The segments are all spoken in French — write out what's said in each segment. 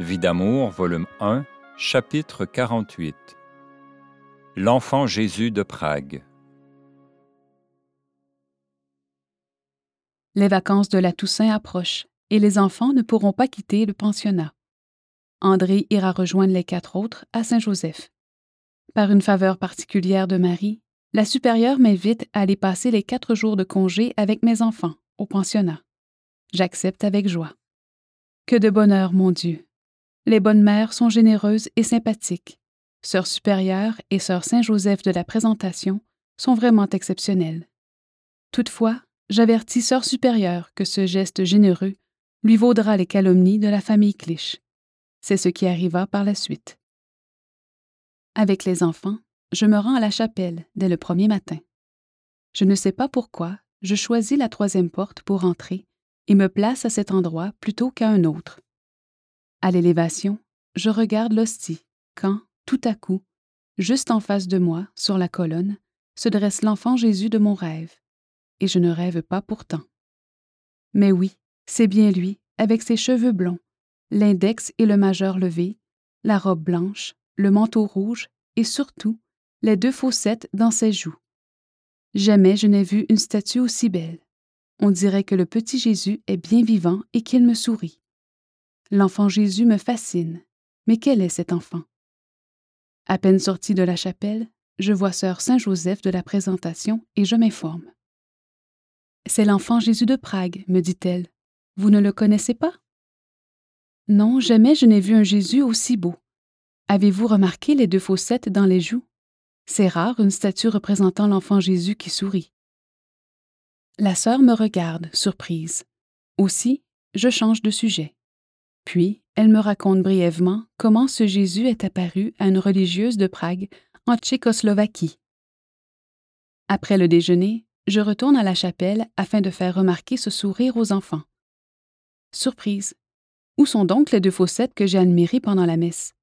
Vie d'amour, volume 1, chapitre 48. L'enfant Jésus de Prague. Les vacances de la Toussaint approchent et les enfants ne pourront pas quitter le pensionnat. André ira rejoindre les quatre autres à Saint-Joseph. Par une faveur particulière de Marie, la supérieure m'invite à aller passer les quatre jours de congé avec mes enfants au pensionnat. J'accepte avec joie. Que de bonheur, mon Dieu, les bonnes mères sont généreuses et sympathiques. Sœur supérieure et sœur Saint-Joseph de la présentation sont vraiment exceptionnelles. Toutefois, j'avertis sœur supérieure que ce geste généreux lui vaudra les calomnies de la famille Clich. C'est ce qui arriva par la suite. Avec les enfants, je me rends à la chapelle dès le premier matin. Je ne sais pas pourquoi, je choisis la troisième porte pour entrer et me place à cet endroit plutôt qu'à un autre. À l'élévation, je regarde l'hostie quand, tout à coup, juste en face de moi, sur la colonne, se dresse l'enfant Jésus de mon rêve. Et je ne rêve pas pourtant. Mais oui, c'est bien lui, avec ses cheveux blonds, l'index et le majeur levés, la robe blanche, le manteau rouge et surtout les deux fossettes dans ses joues. Jamais je n'ai vu une statue aussi belle. On dirait que le petit Jésus est bien vivant et qu'il me sourit. L'enfant Jésus me fascine. Mais quel est cet enfant? À peine sorti de la chapelle, je vois sœur Saint-Joseph de la présentation et je m'informe. C'est l'enfant Jésus de Prague, me dit-elle. Vous ne le connaissez pas? Non, jamais je n'ai vu un Jésus aussi beau. Avez-vous remarqué les deux fossettes dans les joues? C'est rare une statue représentant l'enfant Jésus qui sourit. La sœur me regarde, surprise. Aussi, je change de sujet. Puis, elle me raconte brièvement comment ce Jésus est apparu à une religieuse de Prague, en Tchécoslovaquie. Après le déjeuner, je retourne à la chapelle afin de faire remarquer ce sourire aux enfants. Surprise. Où sont donc les deux fossettes que j'ai admirées pendant la messe?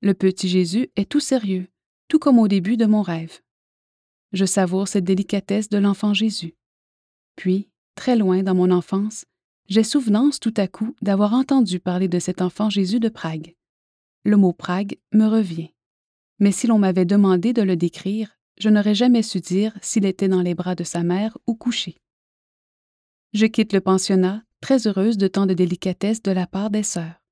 Le petit Jésus est tout sérieux, tout comme au début de mon rêve. Je savoure cette délicatesse de l'enfant Jésus. Puis, très loin dans mon enfance, j'ai souvenance tout à coup d'avoir entendu parler de cet enfant Jésus de Prague. Le mot Prague me revient. Mais si l'on m'avait demandé de le décrire, je n'aurais jamais su dire s'il était dans les bras de sa mère ou couché. Je quitte le pensionnat, très heureuse de tant de délicatesse de la part des sœurs.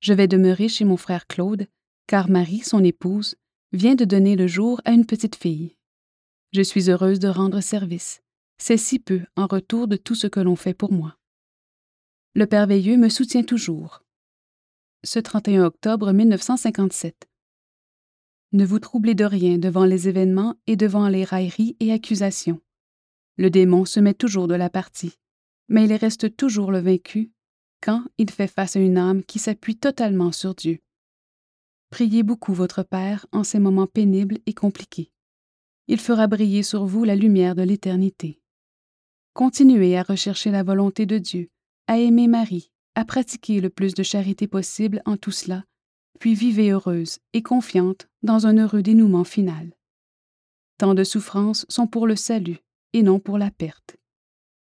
Je vais demeurer chez mon frère Claude, car Marie, son épouse, vient de donner le jour à une petite fille. Je suis heureuse de rendre service. C'est si peu en retour de tout ce que l'on fait pour moi. Le Père Veilleux me soutient toujours. Ce 31 octobre 1957. Ne vous troublez de rien devant les événements et devant les railleries et accusations. Le démon se met toujours de la partie, mais il reste toujours le vaincu quand il fait face à une âme qui s'appuie totalement sur Dieu. Priez beaucoup votre Père en ces moments pénibles et compliqués. Il fera briller sur vous la lumière de l'éternité. Continuez à rechercher la volonté de Dieu à aimer Marie, à pratiquer le plus de charité possible en tout cela, puis vivez heureuse et confiante dans un heureux dénouement final. Tant de souffrances sont pour le salut et non pour la perte.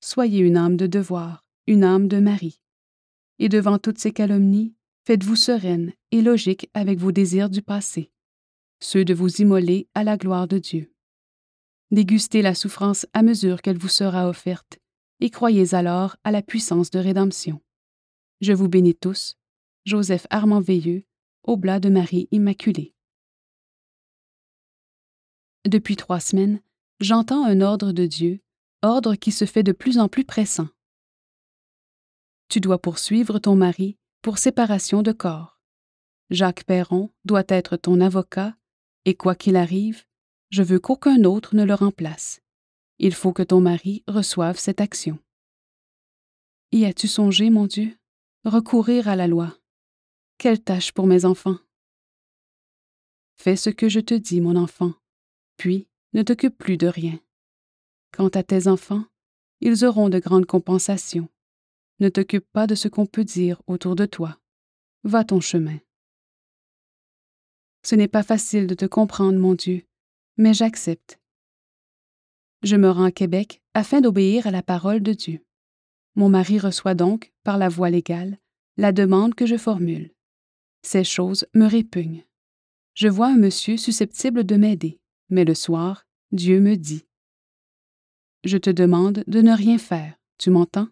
Soyez une âme de devoir, une âme de Marie. Et devant toutes ces calomnies, faites-vous sereine et logique avec vos désirs du passé, ceux de vous immoler à la gloire de Dieu. Dégustez la souffrance à mesure qu'elle vous sera offerte et croyez alors à la puissance de rédemption. Je vous bénis tous. Joseph Armand Veilleux, Oblat de Marie Immaculée. Depuis trois semaines, j'entends un ordre de Dieu, ordre qui se fait de plus en plus pressant. Tu dois poursuivre ton mari pour séparation de corps. Jacques Perron doit être ton avocat, et quoi qu'il arrive, je veux qu'aucun autre ne le remplace. Il faut que ton mari reçoive cette action. Y as-tu songé, mon Dieu? Recourir à la loi. Quelle tâche pour mes enfants. Fais ce que je te dis, mon enfant, puis ne t'occupe plus de rien. Quant à tes enfants, ils auront de grandes compensations. Ne t'occupe pas de ce qu'on peut dire autour de toi. Va ton chemin. Ce n'est pas facile de te comprendre, mon Dieu, mais j'accepte je me rends à Québec afin d'obéir à la parole de Dieu. Mon mari reçoit donc, par la voie légale, la demande que je formule. Ces choses me répugnent. Je vois un monsieur susceptible de m'aider, mais le soir, Dieu me dit Je te demande de ne rien faire, tu m'entends?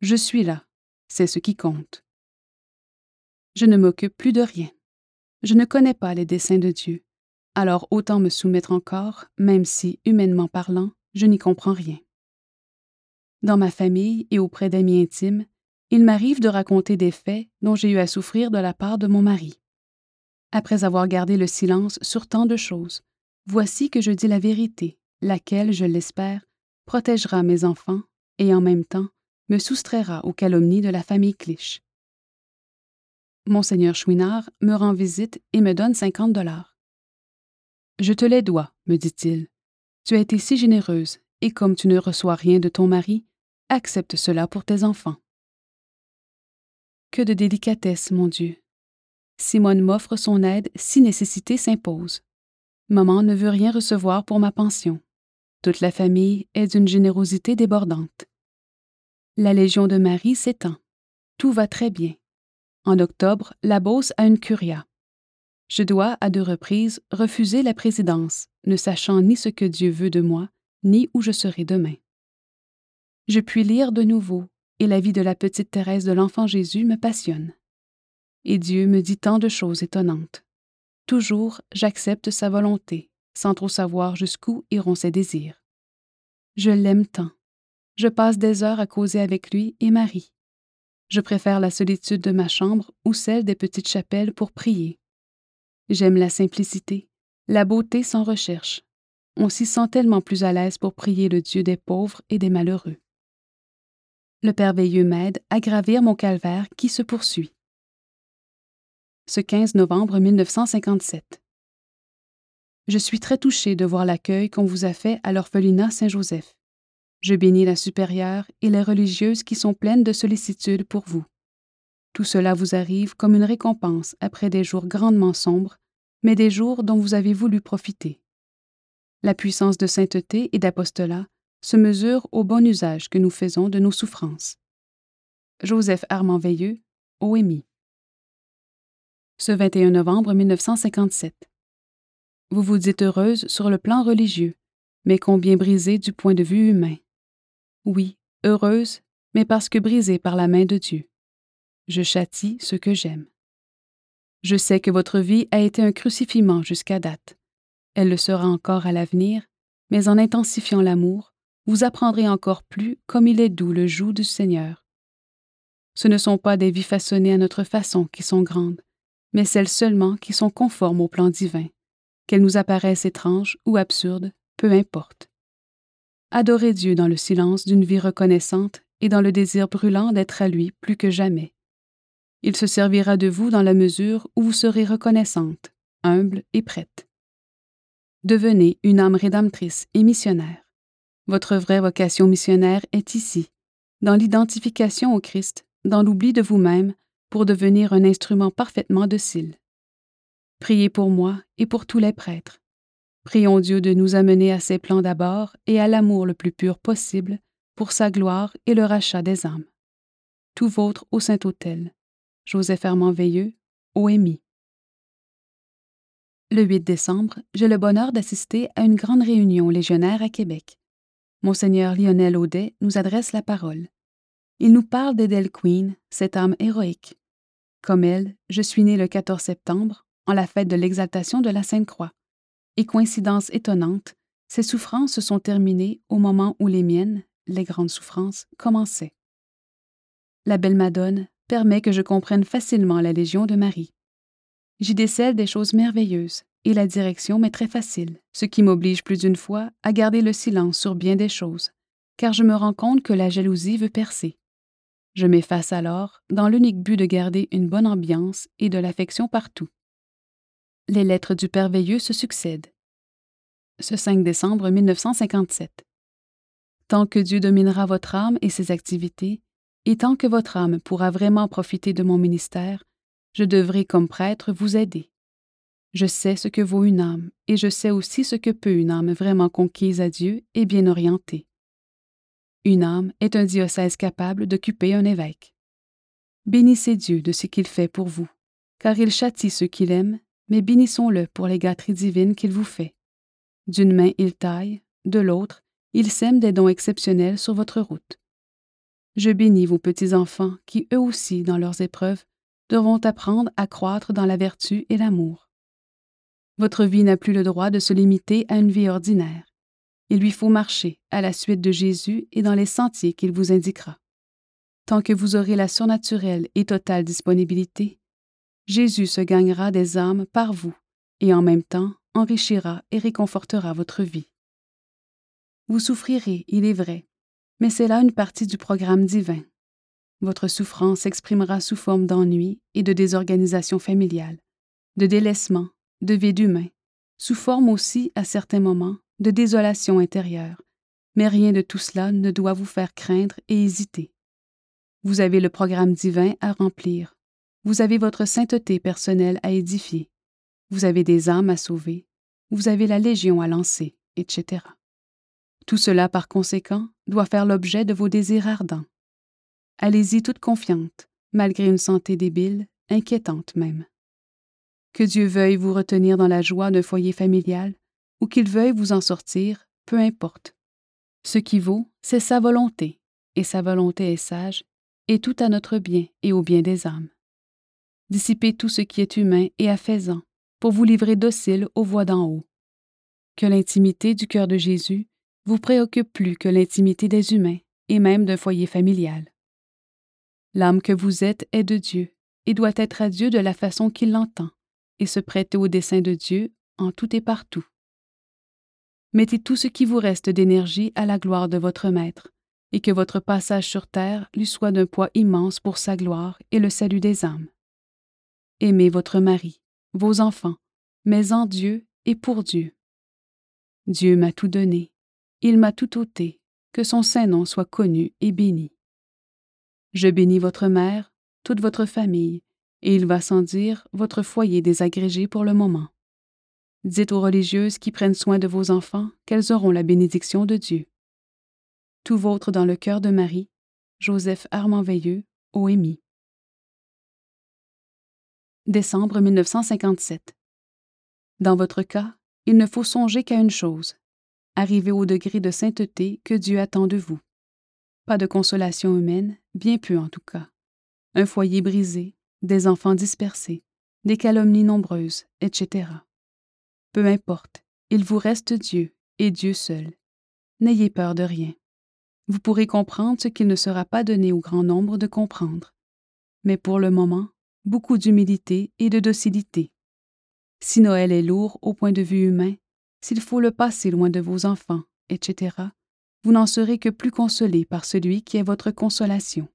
Je suis là, c'est ce qui compte. Je ne m'occupe plus de rien. Je ne connais pas les desseins de Dieu, alors autant me soumettre encore, même si, humainement parlant, je n'y comprends rien. Dans ma famille et auprès d'amis intimes, il m'arrive de raconter des faits dont j'ai eu à souffrir de la part de mon mari. Après avoir gardé le silence sur tant de choses, voici que je dis la vérité, laquelle, je l'espère, protégera mes enfants et en même temps me soustraira aux calomnies de la famille Clich. Monseigneur Chouinard me rend visite et me donne cinquante dollars. Je te les dois, me dit-il. Tu as été si généreuse, et comme tu ne reçois rien de ton mari, accepte cela pour tes enfants. Que de délicatesse, mon Dieu. Simone m'offre son aide si nécessité s'impose. Maman ne veut rien recevoir pour ma pension. Toute la famille est d'une générosité débordante. La Légion de Marie s'étend. Tout va très bien. En octobre, la Beauce a une curia. Je dois, à deux reprises, refuser la présidence, ne sachant ni ce que Dieu veut de moi, ni où je serai demain. Je puis lire de nouveau, et la vie de la petite Thérèse de l'Enfant Jésus me passionne et Dieu me dit tant de choses étonnantes. Toujours, j'accepte sa volonté, sans trop savoir jusqu'où iront ses désirs. Je l'aime tant. Je passe des heures à causer avec lui et Marie. Je préfère la solitude de ma chambre ou celle des petites chapelles pour prier. J'aime la simplicité, la beauté sans recherche. On s'y sent tellement plus à l'aise pour prier le Dieu des pauvres et des malheureux. Le Père Veilleux m'aide à gravir mon calvaire qui se poursuit ce 15 novembre 1957. Je suis très touchée de voir l'accueil qu'on vous a fait à l'orphelinat Saint-Joseph. Je bénis la supérieure et les religieuses qui sont pleines de sollicitude pour vous. Tout cela vous arrive comme une récompense après des jours grandement sombres, mais des jours dont vous avez voulu profiter. La puissance de sainteté et d'apostolat se mesure au bon usage que nous faisons de nos souffrances. Joseph Armand Veilleux, OMI ce 21 novembre 1957. Vous vous dites heureuse sur le plan religieux, mais combien brisée du point de vue humain. Oui, heureuse, mais parce que brisée par la main de Dieu. Je châtie ce que j'aime. Je sais que votre vie a été un crucifiement jusqu'à date. Elle le sera encore à l'avenir, mais en intensifiant l'amour, vous apprendrez encore plus comme il est doux le joug du Seigneur. Ce ne sont pas des vies façonnées à notre façon qui sont grandes, mais celles seulement qui sont conformes au plan divin, qu'elles nous apparaissent étranges ou absurdes, peu importe. Adorez Dieu dans le silence d'une vie reconnaissante et dans le désir brûlant d'être à lui plus que jamais. Il se servira de vous dans la mesure où vous serez reconnaissante, humble et prête. Devenez une âme rédemptrice et missionnaire. Votre vraie vocation missionnaire est ici, dans l'identification au Christ, dans l'oubli de vous-même pour devenir un instrument parfaitement docile. Priez pour moi et pour tous les prêtres. Prions Dieu de nous amener à ses plans d'abord et à l'amour le plus pur possible pour sa gloire et le rachat des âmes. Tout vôtre au Saint-Autel. Joseph Armand Veilleux, OMI. Le 8 décembre, j'ai le bonheur d'assister à une grande réunion légionnaire à Québec. Monseigneur Lionel Audet nous adresse la parole. Il nous parle d'Edel Queen, cette âme héroïque. Comme elle, je suis né le 14 septembre, en la fête de l'exaltation de la Sainte Croix. Et coïncidence étonnante, ces souffrances se sont terminées au moment où les miennes, les grandes souffrances, commençaient. La belle Madone permet que je comprenne facilement la Légion de Marie. J'y décèle des choses merveilleuses, et la direction m'est très facile, ce qui m'oblige plus d'une fois à garder le silence sur bien des choses, car je me rends compte que la jalousie veut percer. Je m'efface alors dans l'unique but de garder une bonne ambiance et de l'affection partout. Les lettres du Père Veilleux se succèdent. Ce 5 décembre 1957. Tant que Dieu dominera votre âme et ses activités, et tant que votre âme pourra vraiment profiter de mon ministère, je devrai, comme prêtre, vous aider. Je sais ce que vaut une âme, et je sais aussi ce que peut une âme vraiment conquise à Dieu et bien orientée. Une âme est un diocèse capable d'occuper un évêque. Bénissez Dieu de ce qu'il fait pour vous. car il châtie ceux qu'il aime, mais bénissons-le pour les gâteries divines qu'il vous fait. D'une main il taille, de l'autre, il sème des dons exceptionnels sur votre route. Je bénis vos petits-enfants qui, eux aussi, dans leurs épreuves, devront apprendre à croître dans la vertu et l'amour. Votre vie n'a plus le droit de se limiter à une vie ordinaire. Il lui faut marcher à la suite de Jésus et dans les sentiers qu'il vous indiquera. Tant que vous aurez la surnaturelle et totale disponibilité, Jésus se gagnera des âmes par vous et en même temps enrichira et réconfortera votre vie. Vous souffrirez, il est vrai, mais c'est là une partie du programme divin. Votre souffrance s'exprimera sous forme d'ennui et de désorganisation familiale, de délaissement, de vide humain, sous forme aussi, à certains moments, de désolation intérieure, mais rien de tout cela ne doit vous faire craindre et hésiter. Vous avez le programme divin à remplir, vous avez votre sainteté personnelle à édifier, vous avez des âmes à sauver, vous avez la Légion à lancer, etc. Tout cela, par conséquent, doit faire l'objet de vos désirs ardents. Allez-y toute confiante, malgré une santé débile, inquiétante même. Que Dieu veuille vous retenir dans la joie d'un foyer familial, ou qu'il veuille vous en sortir, peu importe. Ce qui vaut, c'est sa volonté, et sa volonté est sage, et tout à notre bien et au bien des âmes. Dissipez tout ce qui est humain et affaisant, pour vous livrer docile aux voix d'en haut. Que l'intimité du cœur de Jésus vous préoccupe plus que l'intimité des humains et même d'un foyer familial. L'âme que vous êtes est de Dieu et doit être à Dieu de la façon qu'il l'entend et se prêter au dessein de Dieu en tout et partout. Mettez tout ce qui vous reste d'énergie à la gloire de votre Maître, et que votre passage sur terre lui soit d'un poids immense pour sa gloire et le salut des âmes. Aimez votre mari, vos enfants, mais en Dieu et pour Dieu. Dieu m'a tout donné, il m'a tout ôté, que son saint nom soit connu et béni. Je bénis votre mère, toute votre famille, et il va sans dire votre foyer désagrégé pour le moment. Dites aux religieuses qui prennent soin de vos enfants qu'elles auront la bénédiction de Dieu. Tout vôtre dans le cœur de Marie, Joseph Armand Veilleux, OMI. Décembre 1957. Dans votre cas, il ne faut songer qu'à une chose arriver au degré de sainteté que Dieu attend de vous. Pas de consolation humaine, bien peu en tout cas. Un foyer brisé, des enfants dispersés, des calomnies nombreuses, etc. Peu importe, il vous reste Dieu et Dieu seul. N'ayez peur de rien. Vous pourrez comprendre ce qu'il ne sera pas donné au grand nombre de comprendre. Mais pour le moment, beaucoup d'humilité et de docilité. Si Noël est lourd au point de vue humain, s'il faut le passer loin de vos enfants, etc., vous n'en serez que plus consolé par celui qui est votre consolation.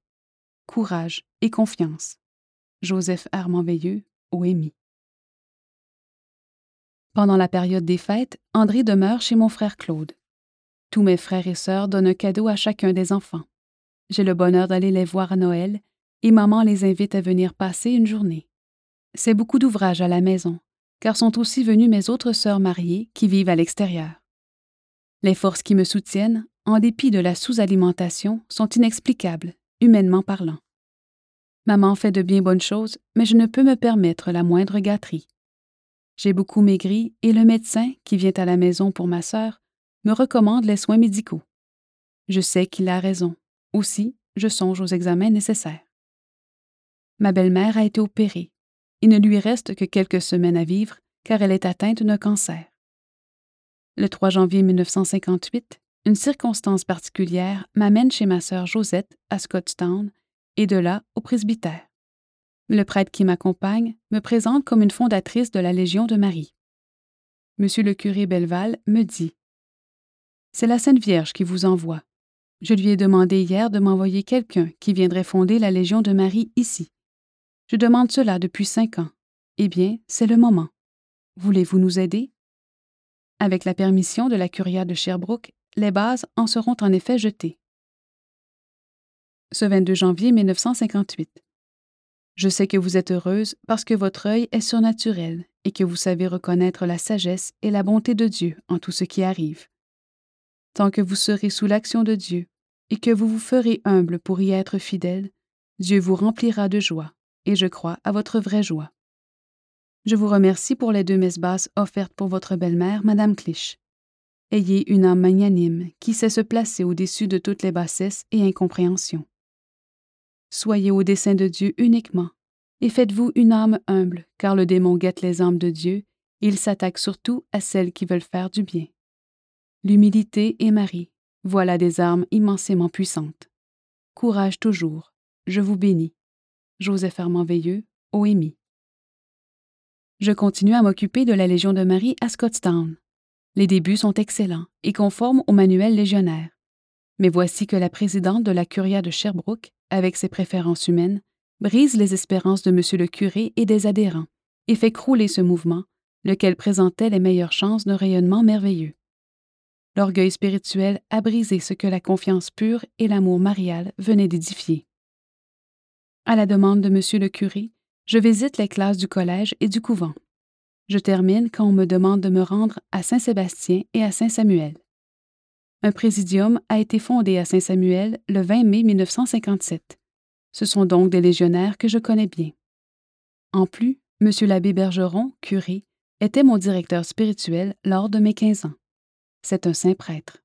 Courage et confiance. Joseph Armand Veilleux, OMI. Pendant la période des fêtes, André demeure chez mon frère Claude. Tous mes frères et sœurs donnent un cadeau à chacun des enfants. J'ai le bonheur d'aller les voir à Noël et maman les invite à venir passer une journée. C'est beaucoup d'ouvrage à la maison, car sont aussi venues mes autres sœurs mariées qui vivent à l'extérieur. Les forces qui me soutiennent, en dépit de la sous-alimentation, sont inexplicables, humainement parlant. Maman fait de bien bonnes choses, mais je ne peux me permettre la moindre gâterie. J'ai beaucoup maigri et le médecin, qui vient à la maison pour ma sœur, me recommande les soins médicaux. Je sais qu'il a raison. Aussi, je songe aux examens nécessaires. Ma belle-mère a été opérée. Il ne lui reste que quelques semaines à vivre car elle est atteinte d'un cancer. Le 3 janvier 1958, une circonstance particulière m'amène chez ma sœur Josette à Scottstown et de là au presbytère. Le prêtre qui m'accompagne me présente comme une fondatrice de la Légion de Marie. Monsieur le curé Belval me dit C'est la Sainte Vierge qui vous envoie. Je lui ai demandé hier de m'envoyer quelqu'un qui viendrait fonder la Légion de Marie ici. Je demande cela depuis cinq ans. Eh bien, c'est le moment. Voulez-vous nous aider? Avec la permission de la curia de Sherbrooke, les bases en seront en effet jetées. Ce 22 janvier 1958. Je sais que vous êtes heureuse parce que votre œil est surnaturel et que vous savez reconnaître la sagesse et la bonté de Dieu en tout ce qui arrive. Tant que vous serez sous l'action de Dieu et que vous vous ferez humble pour y être fidèle, Dieu vous remplira de joie et je crois à votre vraie joie. Je vous remercie pour les deux messes basses offertes pour votre belle-mère, Madame Clich. Ayez une âme magnanime qui sait se placer au-dessus de toutes les bassesses et incompréhensions. Soyez au dessein de Dieu uniquement, et faites-vous une âme humble, car le démon guette les âmes de Dieu, et il s'attaque surtout à celles qui veulent faire du bien. L'humilité et Marie, voilà des armes immensément puissantes. Courage toujours, je vous bénis. Joseph Armand Veilleux, OMI. Je continue à m'occuper de la Légion de Marie à Scottstown. Les débuts sont excellents et conformes au manuel légionnaire. Mais voici que la présidente de la Curia de Sherbrooke, avec ses préférences humaines, brise les espérances de M. le curé et des adhérents et fait crouler ce mouvement, lequel présentait les meilleures chances d'un rayonnement merveilleux. L'orgueil spirituel a brisé ce que la confiance pure et l'amour marial venaient d'édifier. À la demande de M. le curé, je visite les classes du collège et du couvent. Je termine quand on me demande de me rendre à Saint-Sébastien et à Saint-Samuel. Un présidium a été fondé à Saint-Samuel le 20 mai 1957. Ce sont donc des légionnaires que je connais bien. En plus, M. l'abbé Bergeron, curé, était mon directeur spirituel lors de mes 15 ans. C'est un saint prêtre.